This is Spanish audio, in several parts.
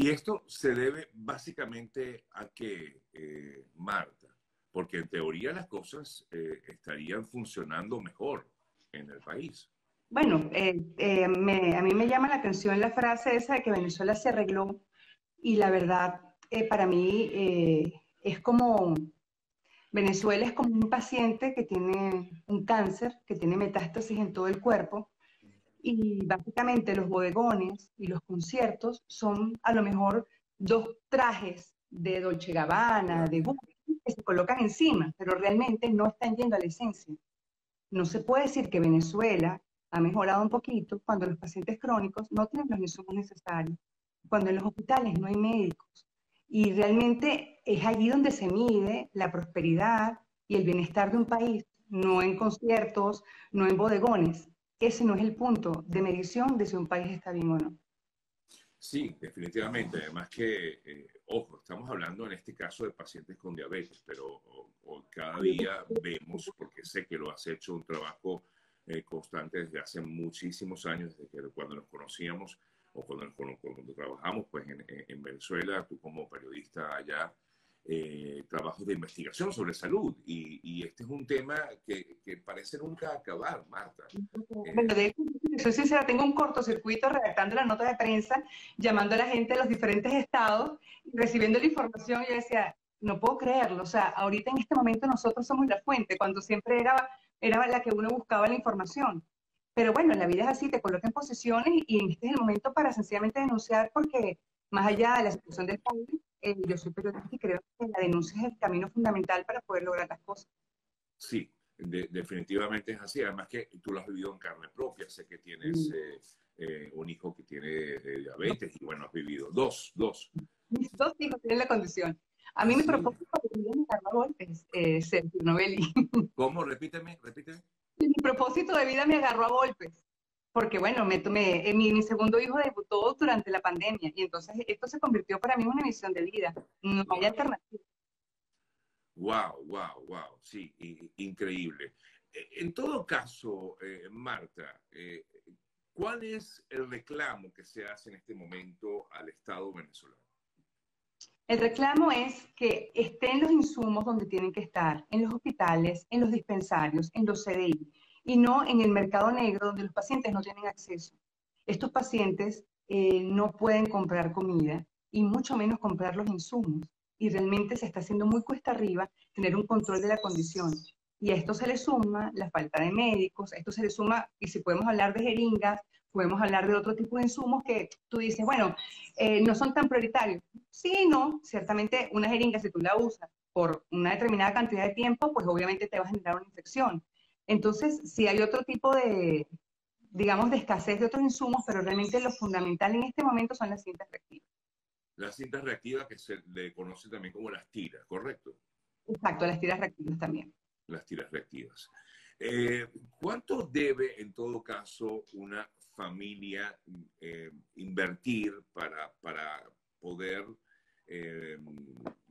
Y esto se debe básicamente a que, eh, Marta, porque en teoría las cosas eh, estarían funcionando mejor en el país. Bueno, eh, a mí me llama la atención la frase esa de que Venezuela se arregló y la verdad para mí es como, Venezuela es como un paciente que tiene un cáncer, que tiene metástasis en todo el cuerpo y básicamente los bodegones y los conciertos son a lo mejor dos trajes de Dolce Gabbana, de Gucci, que se colocan encima, pero realmente no están yendo a la esencia. No se puede decir que Venezuela ha mejorado un poquito cuando los pacientes crónicos no tienen los insumos necesarios, cuando en los hospitales no hay médicos. Y realmente es allí donde se mide la prosperidad y el bienestar de un país, no en conciertos, no en bodegones, ese no es el punto de medición de si un país está bien o no. Sí, definitivamente. Además que, eh, ojo, estamos hablando en este caso de pacientes con diabetes, pero cada día vemos, porque sé que lo has hecho un trabajo eh, constante desde hace muchísimos años, desde que cuando nos conocíamos o cuando, cuando, trabajamos pues en, en Venezuela, tú como periodista allá, eh, trabajos de investigación sobre salud y, este es un tema que, parece nunca acabar, Marta. Bueno, de hecho, soy sincera, tengo un cortocircuito redactando la nota de prensa, llamando a la gente de los diferentes estados recibiendo la información. Yo decía, no puedo creerlo, o sea, ahorita en este momento nosotros somos la fuente, cuando siempre era, era la que uno buscaba la información. Pero bueno, la vida es así, te coloca en posiciones y este es el momento para sencillamente denunciar porque más allá de la situación del país, eh, yo soy periodista y creo que la denuncia es el camino fundamental para poder lograr las cosas. Sí, definitivamente es así. Además que tú lo has vivido en carne propia. Sé que tienes eh, eh, un hijo que tiene diabetes y bueno, has vivido dos, dos. Mis dos hijos tienen la condición. A mí mi propósito de vida me agarró a golpes, Sergio Novelli. ¿Cómo? Repíteme, repíteme. Mi propósito de vida me agarró a golpes porque bueno, me tomé, eh, mi, segundo hijo debutó durante la pandemia y entonces esto se convirtió para mí en una misión de vida, no hay alternativa. Wow, wow, wow, sí, increíble. Eh, en todo caso, eh, Marta, ¿cuál es el reclamo que se hace en este momento al Estado venezolano? El reclamo es que estén los insumos donde tienen que estar, en los hospitales, en los dispensarios, en los CDI, y no en el mercado negro donde los pacientes no tienen acceso. Estos pacientes eh, no pueden comprar comida y mucho menos comprar los insumos. Y realmente se está haciendo muy cuesta arriba tener un control de la condición. Y a esto se le suma la falta de médicos, a esto se le suma, y si podemos hablar de jeringas, podemos hablar de otro tipo de insumos que tú dices, bueno, eh, no son tan prioritarios. Sí, no, ciertamente una jeringa, si tú la usas por una determinada cantidad de tiempo, pues obviamente te va a generar una infección. Entonces, si hay otro tipo de, digamos, de escasez de otros insumos, pero realmente lo fundamental en este momento son las cintas reactivas. Las cintas reactivas que se le conoce también como las tiras, ¿correcto? Exacto, las tiras reactivas también. Las tiras reactivas. Eh, ¿Cuánto debe, en todo caso, una familia eh, invertir para, para poder eh,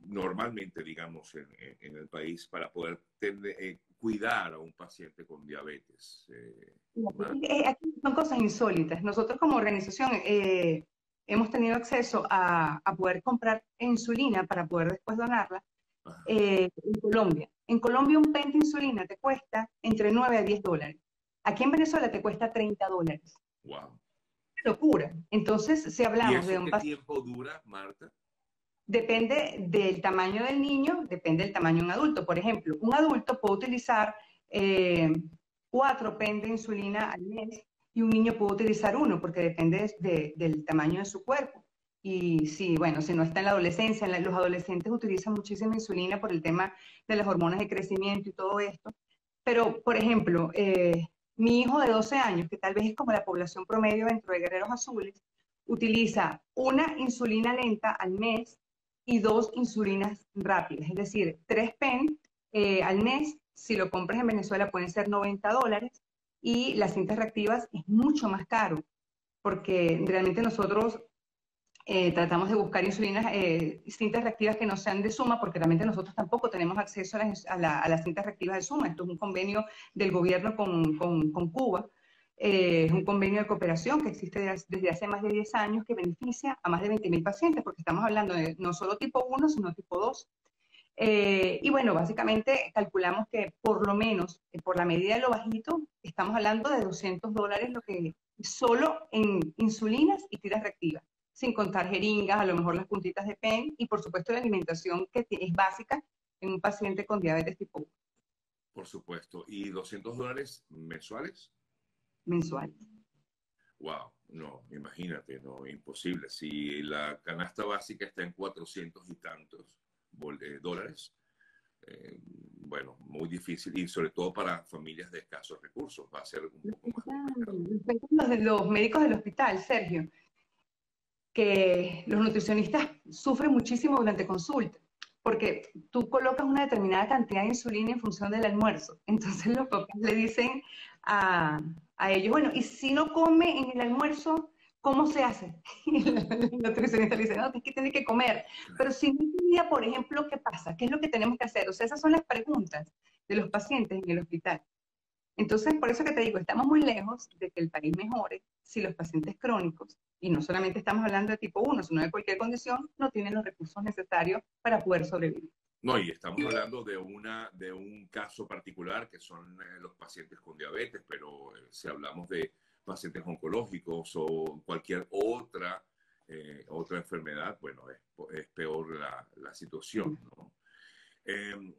normalmente, digamos, en, el país para poder tener, cuidar a un paciente con diabetes? Eh, eh, son cosas insólitas. Nosotros como organización eh, hemos tenido acceso a, poder comprar insulina para poder después donarla en Colombia. En Colombia un pen de insulina te cuesta entre 9 a 10 dólares. Aquí en Venezuela te cuesta 30 dólares. ¡Wow! Locura. Entonces, si hablamos de un ¿Qué tiempo dura, Marta? Depende del tamaño del niño, depende del tamaño de un adulto. Por ejemplo, un adulto puede utilizar eh, cuatro pen de insulina al mes y un niño puede utilizar uno porque depende del tamaño de su cuerpo. Y sí, bueno, si no está en la adolescencia, los adolescentes utilizan muchísima insulina por el tema de las hormonas de crecimiento y todo esto. Pero, por ejemplo, eh, mi hijo de 12 años, que tal vez es como la población promedio dentro de Guerreros Azules, utiliza una insulina lenta al mes y dos insulinas rápidas, es decir, tres PEN eh, al mes, si lo compras en Venezuela pueden ser 90 dólares y las cintas reactivas es mucho más caro, porque realmente nosotros eh, tratamos de buscar insulinas, eh, cintas reactivas que no sean de suma, porque realmente nosotros tampoco tenemos acceso a, las cintas reactivas de suma. Esto es un convenio del gobierno con, con Cuba. Eh, es un convenio de cooperación que existe desde hace más de 10 años que beneficia a más de 20.000 pacientes, porque estamos hablando de no solo tipo 1, sino tipo 2. Eh, y bueno, básicamente calculamos que por lo menos, eh, por la medida de lo bajito, estamos hablando de 200 dólares lo que solo en insulinas y tiras reactivas, sin contar jeringas, a lo mejor las puntitas de pen y por supuesto la alimentación que es básica en un paciente con diabetes tipo 1. Por supuesto. ¿Y 200 dólares mensuales? Mensuales. Wow, no, imagínate, no, imposible. Si la canasta básica está en 400 y tantos eh, dólares, eh, bueno, muy difícil y sobre todo para familias de escasos recursos va a ser un poco más complicado. Los, los médicos del hospital, Sergio, que los nutricionistas sufren muchísimo durante consulta porque tú colocas una determinada cantidad de insulina en función del almuerzo. Entonces los papás le dicen a, ellos, bueno, y si no come en el almuerzo, ¿cómo se hace? Y el nutricionista le dice, no, es que tiene que comer. Pero si no día, por ejemplo, ¿qué pasa? ¿Qué es lo que tenemos que hacer? O sea, esas son las preguntas de los pacientes en el hospital. Entonces, por eso que te digo, estamos muy lejos de que el país mejore si los pacientes crónicos, y no solamente estamos hablando de tipo 1, sino de cualquier condición, no tienen los recursos necesarios para poder sobrevivir. No, y estamos hablando de, una, de un caso particular que son eh, los pacientes con diabetes, pero eh, si hablamos de pacientes oncológicos o cualquier otra, eh, otra enfermedad, bueno, es, es peor la, la situación. ¿no? Em,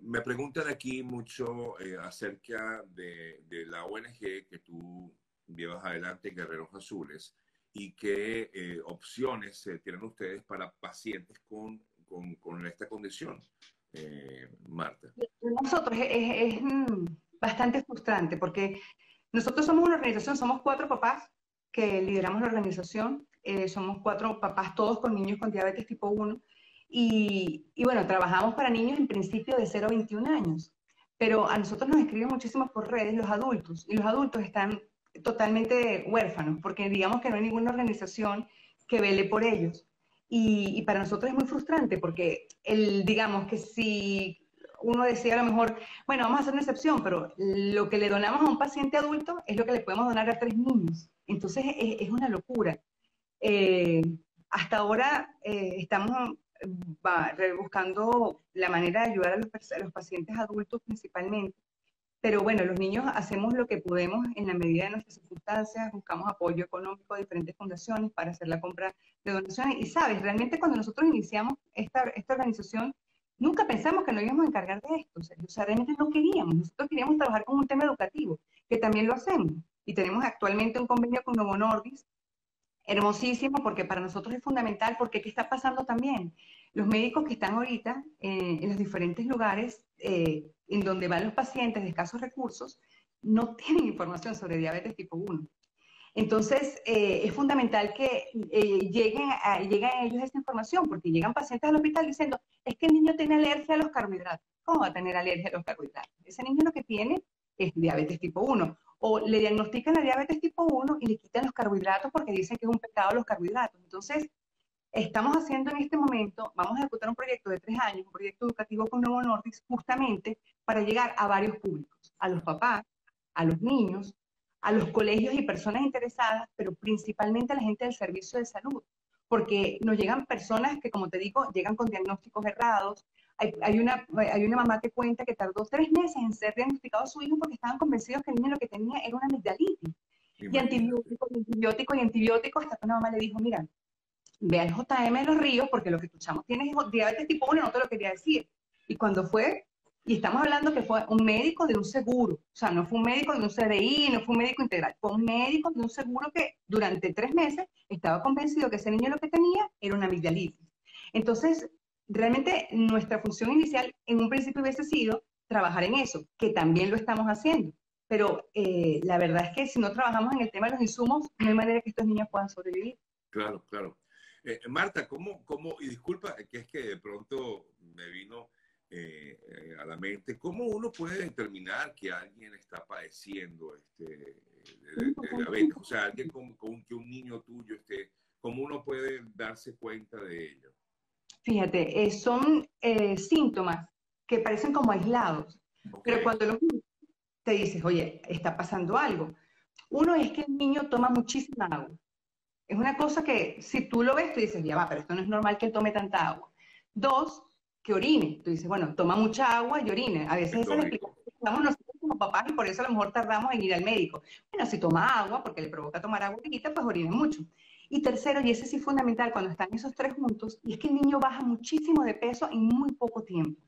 me preguntan aquí mucho eh, acerca de, la ONG que tú llevas adelante, Guerreros Azules, y qué opciones tienen ustedes para pacientes con, con, esta condición, eh, Marta. Nosotros es, mm, bastante frustrante porque nosotros somos una organización, somos cuatro papás que lideramos la organización, somos cuatro papás todos con niños con diabetes tipo 1 y, bueno, trabajamos para niños en principio de 0 a 21 años, pero a nosotros nos escriben muchísimo por redes los adultos y los adultos están totalmente huérfanos porque digamos que no hay ninguna organización que vele por ellos. Y, para nosotros es muy frustrante porque el, digamos que si uno decía a lo mejor, bueno, vamos a hacer una excepción, pero lo que le donamos a un paciente adulto es lo que le podemos donar a tres niños. Entonces es, una locura. Eh, hasta ahora eh, estamos va buscando la manera de ayudar a los, pacientes adultos principalmente. Pero bueno, los niños hacemos lo que podemos en la medida de nuestras circunstancias, buscamos apoyo económico de diferentes fundaciones para hacer la compra de donaciones. Y sabes, realmente cuando nosotros iniciamos esta, esta organización, nunca pensamos que nos íbamos a encargar de esto. O sea, realmente no queríamos. Nosotros queríamos trabajar con un tema educativo, que también lo hacemos. Y tenemos actualmente un convenio con Novo Nordis hermosísimo porque para nosotros es fundamental, porque ¿qué está pasando también? Los médicos que están ahorita eh, en los diferentes lugares eh, en donde van los pacientes de escasos recursos no tienen información sobre diabetes tipo 1. Entonces, eh, es fundamental que lleguen, a, lleguen a ellos esa información, porque llegan pacientes al hospital diciendo, es que el niño tiene alergia a los carbohidratos. ¿Cómo va a tener alergia a los carbohidratos? Ese niño lo que tiene es diabetes tipo 1 o le diagnostican la diabetes tipo 1 y le quitan los carbohidratos porque dicen que es un pecado los carbohidratos. Entonces, estamos haciendo en este momento, vamos a ejecutar un proyecto de tres años, un proyecto educativo con Nuevo Nordics, justamente para llegar a varios públicos, a los papás, a los niños, a los colegios y personas interesadas, pero principalmente a la gente del servicio de salud, porque nos llegan personas que, como te digo, llegan con diagnósticos errados, hay, una, hay una mamá que cuenta que tardó tres meses en ser diagnosticado a su hijo porque estaban convencidos que el niño lo que tenía era una amigdalitis. Y antibiótico, y antibiótico, y antibiótico, hasta que una mamá le dijo, mira, ve al JM de los ríos porque lo que escuchamos tienes diabetes tipo 1, no te lo quería decir. Y cuando fue, y estamos hablando que fue un médico de un seguro, o sea, no fue un médico de un CDI, no fue un médico integral, fue un médico de un seguro que durante tres meses estaba convencido que ese niño lo que tenía era una amigdalitis. Entonces, realmente nuestra función inicial en un principio hubiese sido trabajar en eso, que también lo estamos haciendo. Pero eh, la verdad es que si no trabajamos en el tema de los insumos, no hay manera que estos niños puedan sobrevivir. Claro, claro. Eh, Marta, ¿cómo, ¿cómo, y disculpa que es que de pronto me vino eh, a la mente, ¿cómo uno puede determinar que alguien está padeciendo este, diabetes? O sea, alguien con, con, que un niño tuyo esté, ¿cómo uno puede darse cuenta de ello? Fíjate, eh, son síntomas que parecen como aislados, pero cuando lo te dices, oye, está pasando algo. Uno es que el niño toma muchísima agua. Es una cosa que si tú lo ves, tú dices, ya va, pero esto no es normal que él tome tanta agua. Dos, que orine. Tú dices, bueno, toma mucha agua y orine. A veces esa es la explicación nosotros como papás y por eso a lo mejor tardamos en ir al médico. Bueno, si toma agua, porque le provoca tomar agua chiquita, pues orine mucho. Y tercero, y ese sí es fundamental cuando están esos tres juntos, y es que el niño baja muchísimo de peso en muy poco tiempo.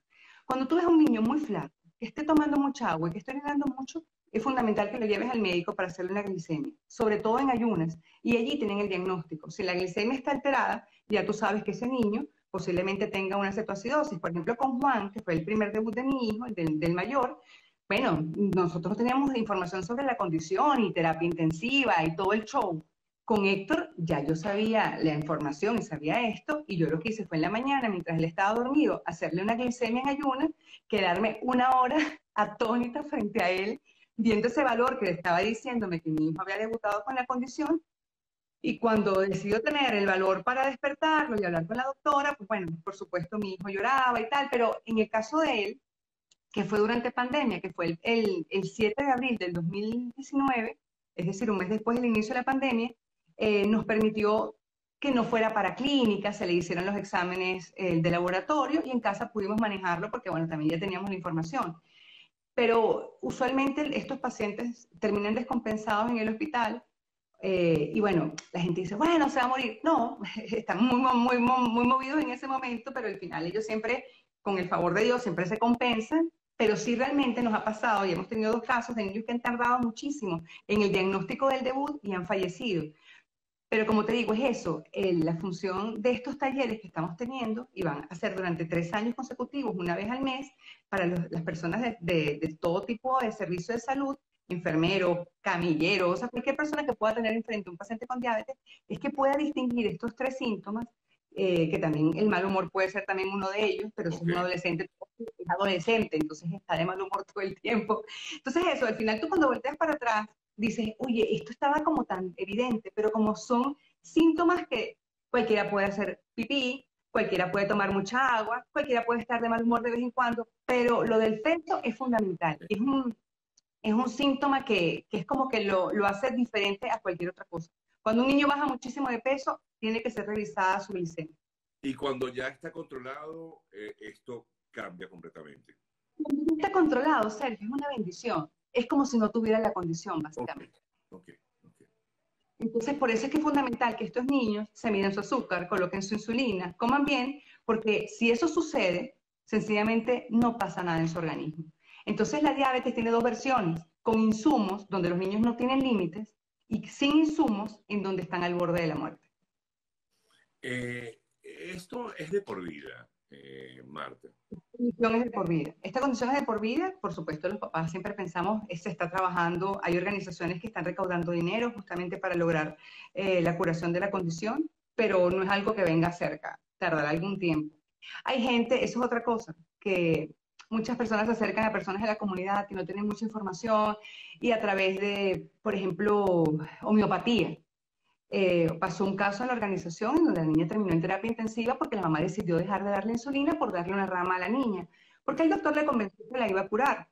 Cuando tú ves a un niño muy flaco, que esté tomando mucha agua y que esté orinando mucho, es fundamental que lo lleves al médico para hacerle una glicemia, sobre todo en ayunas, y allí tienen el diagnóstico. Si la glicemia está alterada, ya tú sabes que ese niño posiblemente tenga una cetoacidosis. Por ejemplo, con Juan, que fue el primer debut de mi hijo, el del, mayor, bueno, nosotros teníamos información sobre la condición y terapia intensiva y todo el show. Con Héctor ya yo sabía la información y sabía esto, y yo lo que hice fue en la mañana, mientras él estaba dormido, hacerle una glicemia en ayunas, quedarme una hora atónita frente a él viendo ese valor que le estaba diciéndome que mi hijo había debutado con la condición, y cuando decidió tener el valor para despertarlo y hablar con la doctora, pues bueno, por supuesto mi hijo lloraba y tal, pero en el caso de él, que fue durante pandemia, que fue el, el, 7 de abril del 2019, es decir, un mes después del inicio de la pandemia, eh, nos permitió que no fuera para clínica, se le hicieron los exámenes eh, de laboratorio y en casa pudimos manejarlo porque, bueno, también ya teníamos la información pero usualmente estos pacientes terminan descompensados en el hospital eh, y bueno, la gente dice, bueno, se va a morir. No, están muy, muy, muy, movidos en ese momento, pero al final ellos siempre, con el favor de Dios, siempre se compensan. Pero sí realmente nos ha pasado y hemos tenido dos casos de niños que han tardado muchísimo en el diagnóstico del debut y han fallecido. Pero como te digo, es eso, la función de estos talleres que estamos teniendo, y van a ser durante tres años consecutivos, una vez al mes, para las personas de, todo tipo de servicio de salud, enfermero, camillero, o sea, cualquier persona que pueda tener enfrente a un paciente con diabetes, es que pueda distinguir estos tres síntomas, eh, que también el mal humor puede ser también uno de ellos, pero si es un adolescente, es adolescente, entonces está de mal humor todo el tiempo. Entonces eso, al final tú cuando volteas para atrás, dices, oye, esto estaba como tan evidente, pero como son síntomas que cualquiera puede hacer pipí, cualquiera puede tomar mucha agua, cualquiera puede estar de mal humor de vez en cuando, pero lo del peso es fundamental. Es un, es un síntoma que, que es como que lo, lo, hace diferente a cualquier otra cosa. Cuando un niño baja muchísimo de peso, tiene que ser revisada su glicemia. Y cuando ya está controlado, eh, esto cambia completamente. Cuando está controlado, Sergio, es una bendición es como si no tuviera la condición, básicamente. Entonces, por eso es que es fundamental que estos niños se midan su azúcar, coloquen su insulina, coman bien, porque si eso sucede, sencillamente no pasa nada en su organismo. Entonces, la diabetes tiene dos versiones, con insumos, donde los niños no tienen límites, y sin insumos, en donde están al borde de la muerte. Eh, esto es de por vida eh, Marta? Condición es de por vida. Esta condición es de por vida, por supuesto, los papás siempre pensamos, se está trabajando, hay organizaciones que están recaudando dinero justamente para lograr eh, la curación de la condición, pero no es algo que venga cerca, tardará algún tiempo. Hay gente, eso es otra cosa, que muchas personas se acercan a personas de la comunidad que no tienen mucha información y a través de, por ejemplo, homeopatía. Eh, pasó un caso en la organización en donde la niña terminó en terapia intensiva porque la mamá decidió dejar de darle insulina por darle una rama a la niña, porque el doctor le convenció que la iba a curar.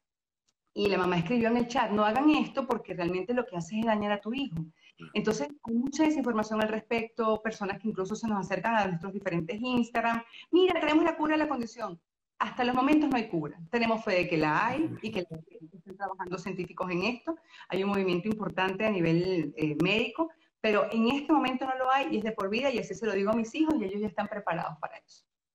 Y la mamá escribió en el chat, no hagan esto porque realmente lo que hace es dañar a tu hijo. Entonces, hay mucha desinformación al respecto, personas que incluso se nos acercan a nuestros diferentes Instagram. Mira, tenemos la cura de la condición. Hasta los momentos no hay cura. Tenemos fe de que la hay y que están trabajando científicos en esto. Hay un movimiento importante a nivel eh, médico, pero en este momento no lo hay y es de por vida y así se lo digo a mis hijos y ellos ya están preparados para eso.